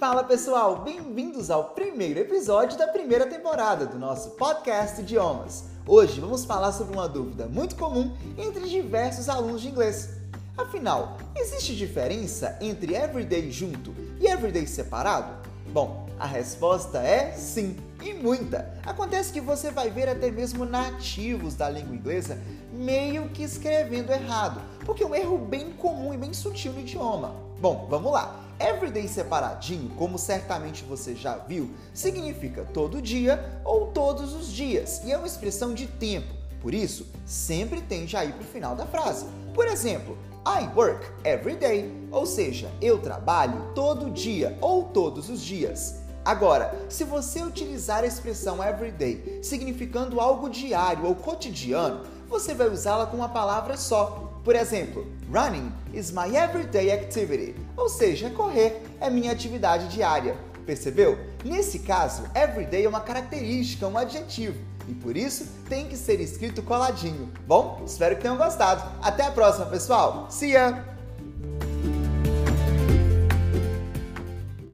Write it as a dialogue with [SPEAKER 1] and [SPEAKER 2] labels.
[SPEAKER 1] Fala pessoal, bem-vindos ao primeiro episódio da primeira temporada do nosso podcast Idiomas. Hoje vamos falar sobre uma dúvida muito comum entre diversos alunos de inglês. Afinal, existe diferença entre everyday junto e everyday separado? Bom, a resposta é sim, e muita. Acontece que você vai ver até mesmo nativos da língua inglesa meio que escrevendo errado, porque é um erro bem comum e bem sutil no idioma. Bom, vamos lá. Everyday separadinho, como certamente você já viu, significa todo dia ou todos os dias e é uma expressão de tempo. Por isso, sempre tende a ir para o final da frase. Por exemplo, I work every day, ou seja, eu trabalho todo dia ou todos os dias. Agora, se você utilizar a expressão everyday significando algo diário ou cotidiano, você vai usá-la com uma palavra só. Por exemplo, running is my everyday activity, ou seja, correr é minha atividade diária. Percebeu? Nesse caso, everyday é uma característica, um adjetivo, e por isso tem que ser escrito coladinho. Bom, espero que tenham gostado. Até a próxima, pessoal. See ya!